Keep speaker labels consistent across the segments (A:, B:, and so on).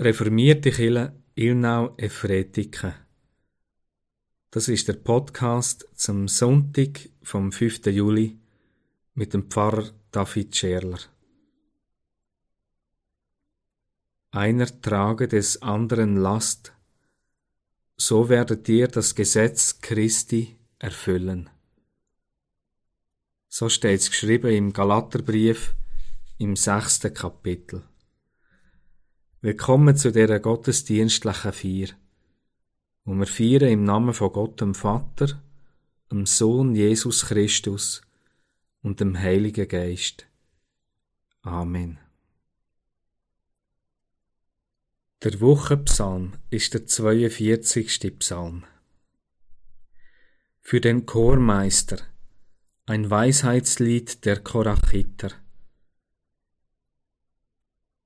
A: Reformierte Kirche Ilnau Efretiken. Das ist der Podcast zum Sonntag vom 5. Juli mit dem Pfarrer David Scherler. Einer trage des anderen Last, so werdet ihr das Gesetz Christi erfüllen. So steht's geschrieben im Galaterbrief im sechsten Kapitel. Willkommen zu dieser gottesdienstlichen Feier, wo wir feiern im Namen von Gott dem Vater, dem Sohn Jesus Christus und dem Heiligen Geist. Amen. Der Wochenpsalm ist der 42. Psalm. Für den Chormeister ein Weisheitslied der Korachiter.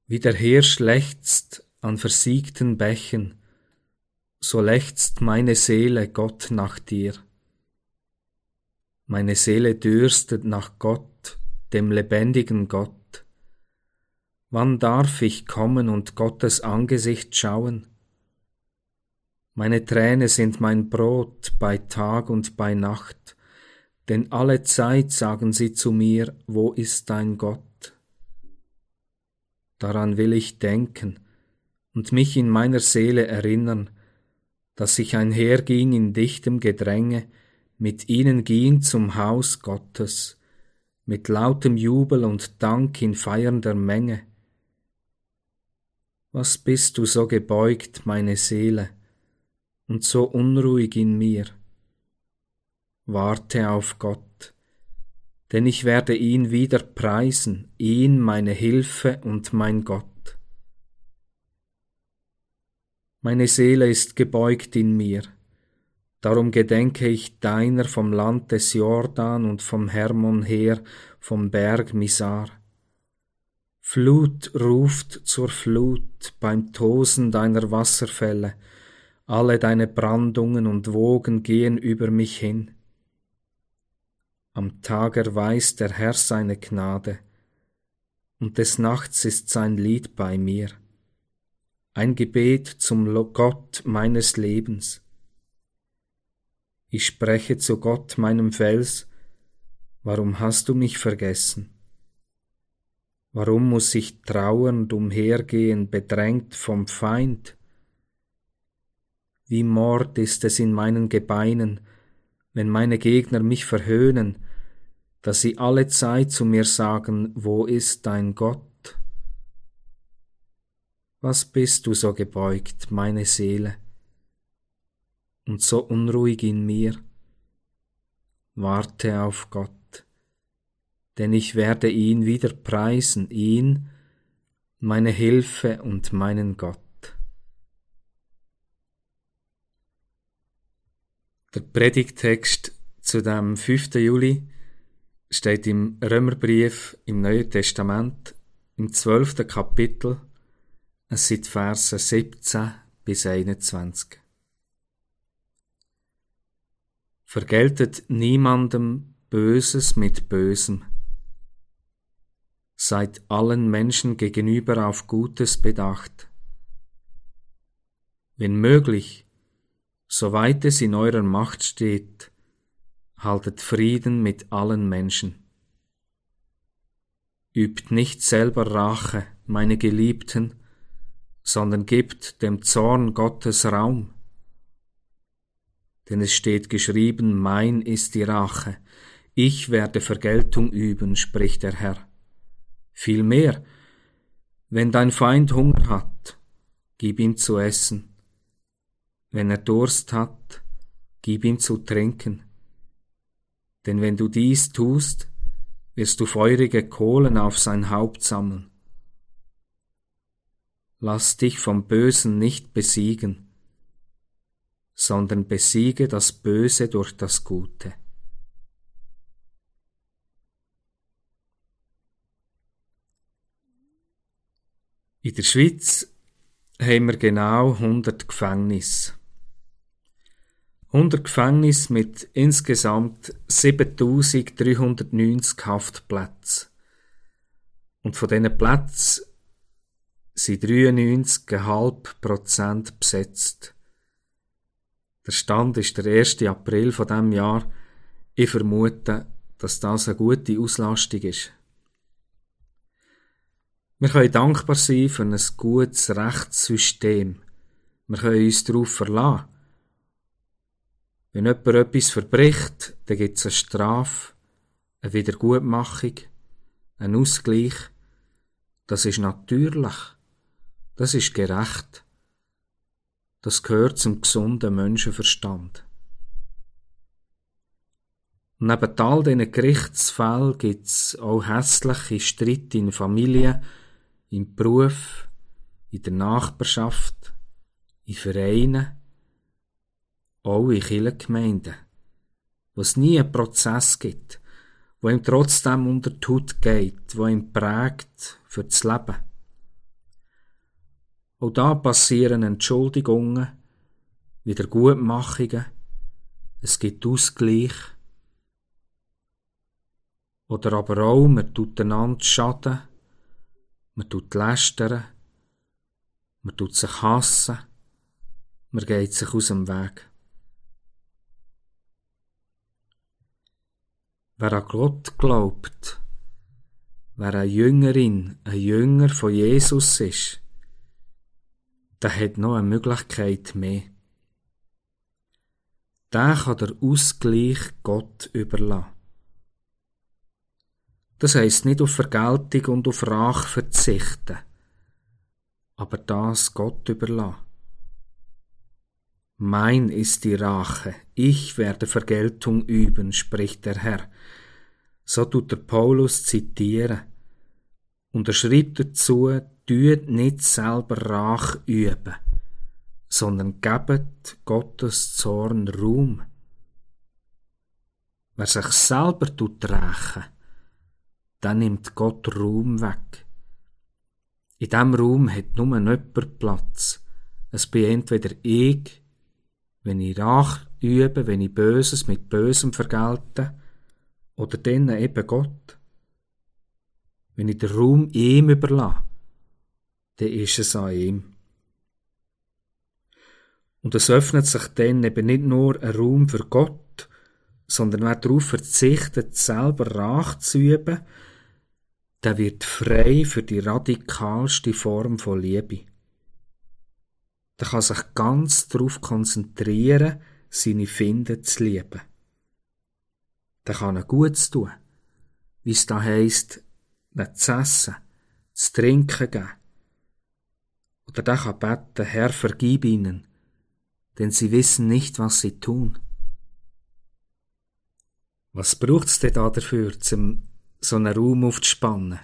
A: Wie der Hirsch lechzt an versiegten Bächen, so lechzt meine Seele Gott nach dir. Meine Seele dürstet nach Gott, dem lebendigen Gott. Wann darf ich kommen und Gottes Angesicht schauen? Meine Träne sind mein Brot bei Tag und bei Nacht, denn alle Zeit sagen sie zu mir, wo ist dein Gott? Daran will ich denken und mich in meiner Seele erinnern, dass ich einherging in dichtem Gedränge, mit ihnen ging zum Haus Gottes, mit lautem Jubel und Dank in feiernder Menge. Was bist du so gebeugt, meine Seele, und so unruhig in mir? Warte auf Gott, denn ich werde ihn wieder preisen, ihn meine Hilfe und mein Gott. Meine Seele ist gebeugt in mir, darum gedenke ich deiner vom Land des Jordan und vom Hermon her, vom Berg Misar. Flut ruft zur Flut beim Tosen deiner Wasserfälle, alle deine Brandungen und Wogen gehen über mich hin. Am Tag erweist der Herr seine Gnade, und des Nachts ist sein Lied bei mir, ein Gebet zum Gott meines Lebens. Ich spreche zu Gott meinem Fels, warum hast du mich vergessen? Warum muss ich trauernd umhergehen, bedrängt vom Feind? Wie Mord ist es in meinen Gebeinen, wenn meine Gegner mich verhöhnen, dass sie alle Zeit zu mir sagen, wo ist dein Gott? Was bist du so gebeugt, meine Seele, und so unruhig in mir? Warte auf Gott, denn ich werde ihn wieder preisen, ihn, meine Hilfe und meinen Gott. Der Predigtext zu dem 5. Juli steht im Römerbrief im Neuen Testament im 12. Kapitel, es sind Verse 17 bis 21. Vergeltet niemandem Böses mit Bösem. Seid allen Menschen gegenüber auf Gutes bedacht. Wenn möglich, Soweit es in eurer Macht steht, haltet Frieden mit allen Menschen. Übt nicht selber Rache, meine Geliebten, sondern gebt dem Zorn Gottes Raum. Denn es steht geschrieben, mein ist die Rache, ich werde Vergeltung üben, spricht der Herr. Vielmehr, wenn dein Feind Hunger hat, gib ihm zu essen, wenn er Durst hat, gib ihm zu trinken. Denn wenn du dies tust, wirst du feurige Kohlen auf sein Haupt sammeln. Lass dich vom Bösen nicht besiegen, sondern besiege das Böse durch das Gute. In der Schweiz haben wir genau 100 Gefängnisse. 100 Gefängnisse mit insgesamt 7390 Haftplätzen. Und von diesen Plätzen sind 93,5 Prozent besetzt. Der Stand ist der 1. April von dem Jahr. Ich vermute, dass das eine gute Auslastung ist. Wir können dankbar sein für ein gutes Rechtssystem. Wir können uns darauf verlassen. Wenn jemand etwas verbricht, dann gibt es eine Strafe, eine Wiedergutmachung, einen Ausgleich. Das ist natürlich. Das ist gerecht. Das gehört zum gesunden Menschenverstand. Neben all diesen Gerichtsfällen gibt es auch hässliche Streit in Familien, im Beruf, in der Nachbarschaft, in Vereinen, auch in Kirchengemeinden, wo es nie einen Prozess gibt, wo ihm trotzdem unter die Haut geht, wo ihm prägt für das Leben. Auch da passieren Entschuldigungen, Wiedergutmachungen, es gibt Ausgleich, oder aber auch, man tut einander Schaden, man tut lästern, man tut sich hassen, man geht sich aus dem Weg. Wer an Gott glaubt, wer eine Jüngerin, ein Jünger von Jesus ist, der hat noch eine Möglichkeit mehr. Der kann der Ausgleich Gott überlassen. Das heisst nicht auf Vergeltung und auf Rache verzichten, aber das Gott überlassen. Mein ist die Rache, ich werde Vergeltung üben, spricht der Herr. So tut der Paulus zitieren. Und er schreibt dazu, tut nicht selber Rach üben, sondern gebet Gottes Zorn Ruhm. Wer sich selber tut rächen, dann nimmt Gott Ruhm weg. In diesem Raum hat nur jemand Platz. Es bin entweder ich, wenn ich Rach übe, wenn ich Böses mit Bösem vergelte, oder dann eben Gott. Wenn ich den Raum ihm überlasse, dann ist es an ihm. Und es öffnet sich dann eben nicht nur ein Raum für Gott, sondern wer darauf verzichtet, selber Rach zu üben, der wird frei für die radikalste Form von Liebe. Der kann sich ganz darauf konzentrieren, seine Finden zu lieben. Der kann er Gutes tun, wie es da heisst, nicht zu essen, zu trinken geben. Oder der kann beten, Herr, vergib ihnen, denn sie wissen nicht, was sie tun. Was braucht's denn da dafür, zum so einen Raum aufzuspannen.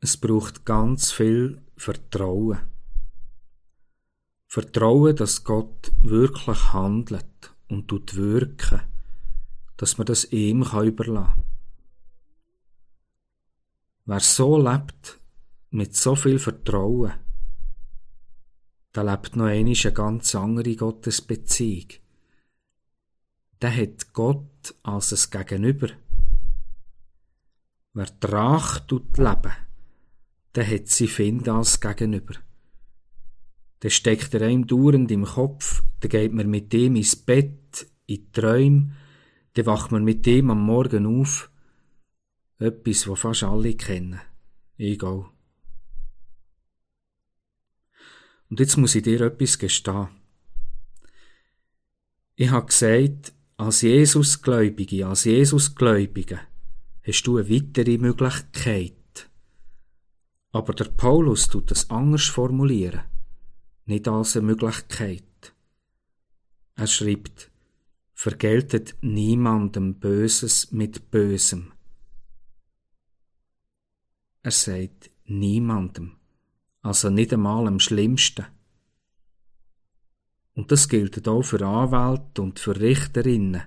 A: Es braucht ganz viel Vertrauen. Vertrauen, dass Gott wirklich handelt und tut wirken, dass man das ihm kann überlassen. Wer so lebt, mit so viel Vertrauen, der lebt noch einmal eine ganz andere Gottesbeziehung. Der hat Gott als ein Gegenüber. Wer Drach tut leben, der hat sie Find als Gegenüber. Der steckt er einem dauernd im Kopf, der geht man mit dem ins Bett, in die Träume, dann wacht man mit dem am Morgen auf. Etwas, was fast alle kennen. Egal. Und jetzt muss ich dir etwas gestehen. Ich habe gesagt, als Jesusgläubige, als Jesusgläubige, hast du eine weitere Möglichkeit. Aber der Paulus tut das anders formulieren, nicht als eine Möglichkeit. Er schreibt, vergeltet niemandem Böses mit Bösem. Er sagt niemandem, also nicht einmal am Schlimmsten. Und das gilt auch für Anwälte und für Richterinnen.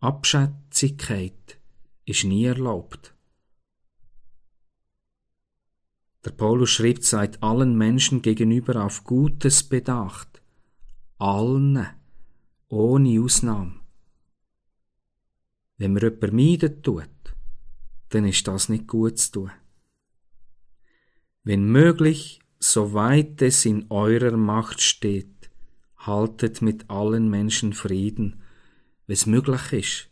A: Abschätzigkeit ist nie erlaubt. Der Paulus schreibt seit allen Menschen gegenüber auf Gutes bedacht. Allen, ohne Ausnahme. Wenn man jemanden meiden tut, dann ist das nicht gut zu tun. Wenn möglich, soweit es in eurer Macht steht, haltet mit allen Menschen Frieden, wes möglich ist.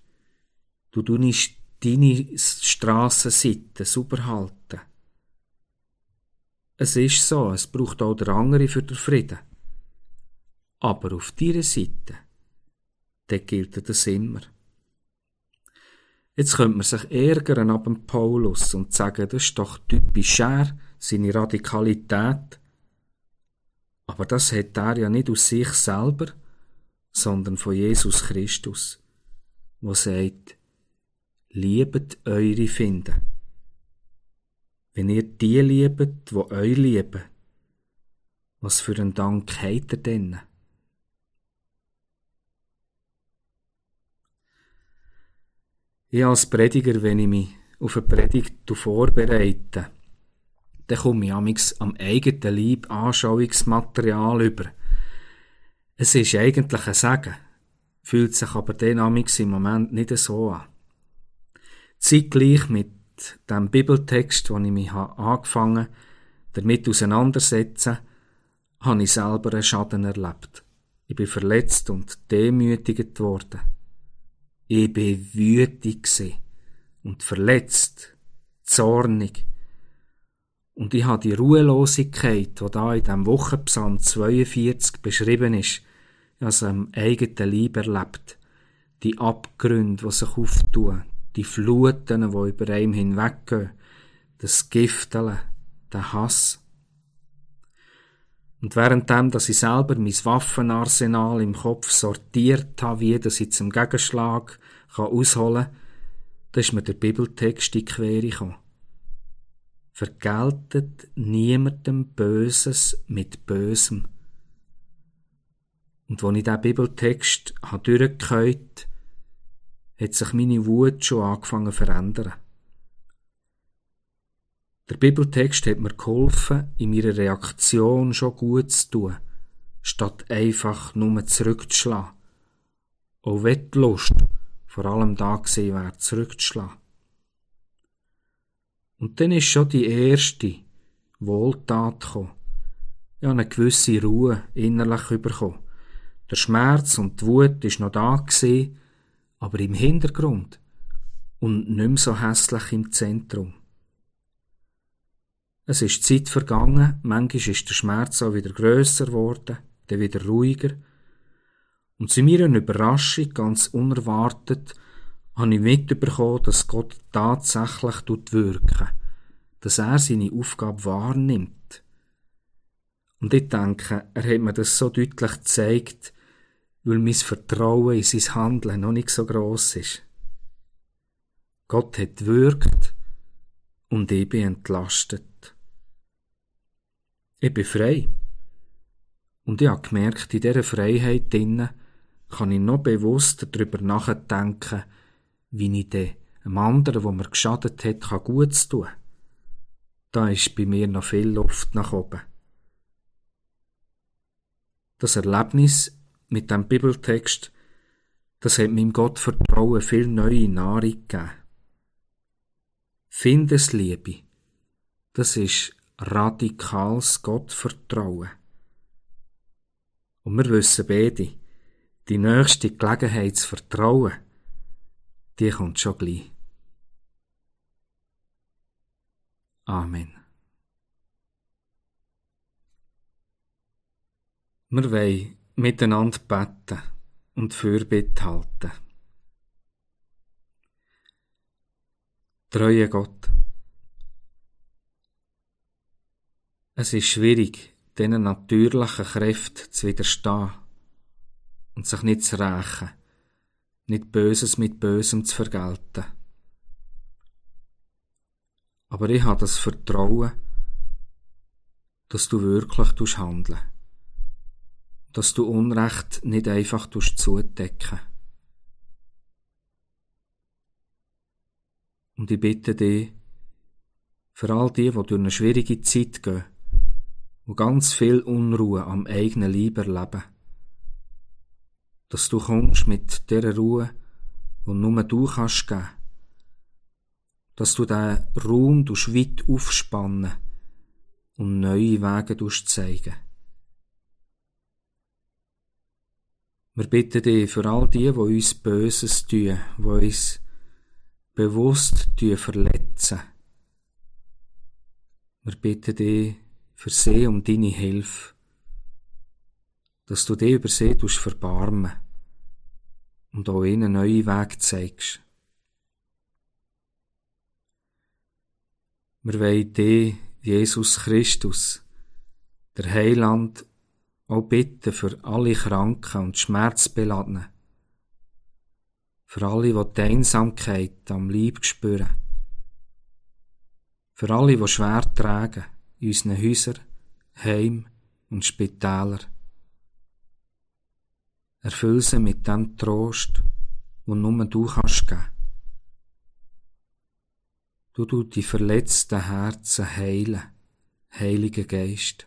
A: Du nicht deine Strassenseite sauber halten. Es ist so, es braucht auch der andere für den Frieden. Aber auf dieser Seite, da gilt das immer. Jetzt könnte man sich ärgern ab dem Paulus und sagen, das ist doch typisch er, seine Radikalität. Aber das hat er ja nicht aus sich selber, sondern von Jesus Christus, wo sagt, liebet eure Finden. Wenn ihr die liebet, wo euch lieben, was für einen Dank habt ihr denn? Ich als Prediger, wenn ich mich auf eine Predigt vorbereite, dann komme ich amix am eigenen Leib Anschauungsmaterial über. Es ist eigentlich ein Sagen, fühlt sich aber den amix im Moment nicht so an. Zeitgleich mit dem Bibeltext, wo ich mich angefangen habe, damit auseinandersetzen, habe ich selber einen Schaden erlebt. Ich bin verletzt und demütigt worden. Ich bin wütig und verletzt, zornig. Und ich habe die Ruhelosigkeit, die da in dem Wochenpsalm 42 beschrieben ist, also am eigenen Leib erlebt. Die Abgründe, die sich auftun, die Fluten, die über einem hinweggehen, das Gifteln, der Hass. Und währenddem, dass ich selber mein Waffenarsenal im Kopf sortiert habe, wie das ich zum Gegenschlag kann ausholen kann, da ist mir der Bibeltext in Quere gekommen. Vergeltet niemandem Böses mit Bösem. Und als ich diesen Bibeltext durchgehört hat sich meine Wut schon angefangen zu verändern. Der Bibeltext hat mir geholfen, in meiner Reaktion schon gut zu tun, statt einfach nur zurückzuschlagen. Auch wenn die vor allem da gesehen wäre, zurückzuschlagen. Und dann ist schon die erste Wohltat gekommen. Ich habe eine gewisse Ruhe innerlich bekommen. Der Schmerz und die Wut ist noch da gewesen, aber im Hintergrund und nicht mehr so hässlich im Zentrum. Es ist Zeit vergangen, manchmal ist der Schmerz auch wieder grösser geworden, dann wieder ruhiger. Und zu meiner Überraschung, ganz unerwartet, habe ich mitbekommen, dass Gott tatsächlich wirken dass er seine Aufgabe wahrnimmt. Und ich denke, er hat mir das so deutlich gezeigt, weil mein Vertrauen in sein Handeln noch nicht so gross ist. Gott hat wirkt und ich bin entlastet. Ich bin frei. Und ich habe gemerkt, in dieser Freiheit drinnen kann ich noch bewusster darüber nachdenken, wie ich dem anderen, wo mir geschadet hat, kann Gutes tun. Da ist bei mir noch viel Luft nach oben. Das Erlebnis mit dem Bibeltext, das hat meinem Gottvertrauen viel neue Nahrung gegeben. Findesliebe, das ist radikales Gottvertrauen. Und wir wissen beide, die nächste Gelegenheit zu vertrauen, die kommt schon gleich. Amen. Wir wollen miteinander beten und Fürbitte halten. Treue Gott. Es ist schwierig, diesen natürlichen Kräften zu widerstehen und sich nicht zu rächen, nicht Böses mit Bösem zu vergelten. Aber ich habe das Vertrauen, dass du wirklich handeln dass du Unrecht nicht einfach zudecken Und ich bitte dich, für all die, die durch eine schwierige Zeit gehen, wo ganz viel Unruhe am eigenen Leib erleben. Dass du kommst mit der Ruhe, die nur du kannst geben. Dass du den Raum weit aufspannen, und neue Wege zeigen. Wir bitten dich für all die, die uns Böses tun, die uns bewusst verletzen. Wir bitten dich für sie um deine Hilfe, dass du dich über sie verbarmen und auch ihnen neue Weg zeigst. Wir wollen dich, Jesus Christus, der Heiland, auch bitten für alle Kranken und Schmerzbeladenen, für alle, die die Einsamkeit am Leib spüren, für alle, die schwer tragen, in unseren Häusern, Heim und Spitälern. Erfüll sie mit dem Trost, wo nur du kannst geben. Du du die verletzten Herzen heilen, Heiliger Geist.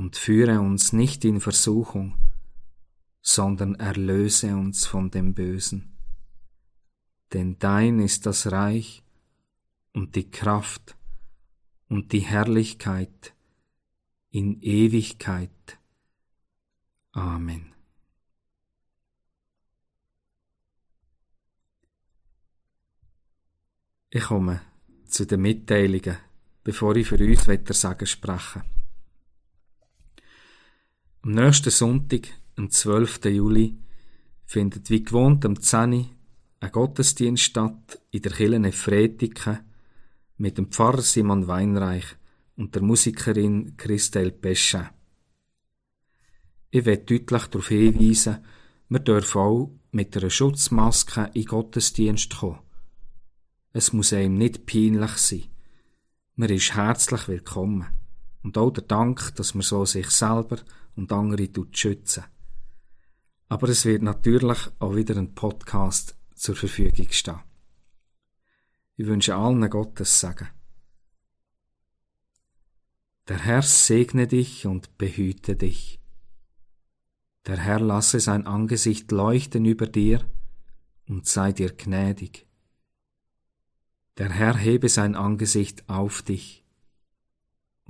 A: Und führe uns nicht in Versuchung, sondern erlöse uns von dem Bösen. Denn dein ist das Reich und die Kraft und die Herrlichkeit in Ewigkeit. Amen. Ich komme zu den Mitteilungen, bevor ich für uns weiter sagen spreche. Am nächsten Sonntag, am 12. Juli, findet wie gewohnt am 10. ein Gottesdienst statt in der Kirche Nefretike mit dem Pfarrer Simon Weinreich und der Musikerin Christelle Peschin. Ich will deutlich darauf hinweisen, wir dürfen auch mit einer Schutzmaske in Gottesdienst kommen. Es muss einem nicht peinlich sein. Man ist herzlich willkommen. Und auch der Dank, dass man so sich selber und andere schützen. Aber es wird natürlich auch wieder ein Podcast zur Verfügung stehen. Ich wünsche allen Gottes Segen. Der Herr segne dich und behüte dich. Der Herr lasse sein Angesicht leuchten über dir und sei dir gnädig. Der Herr hebe sein Angesicht auf dich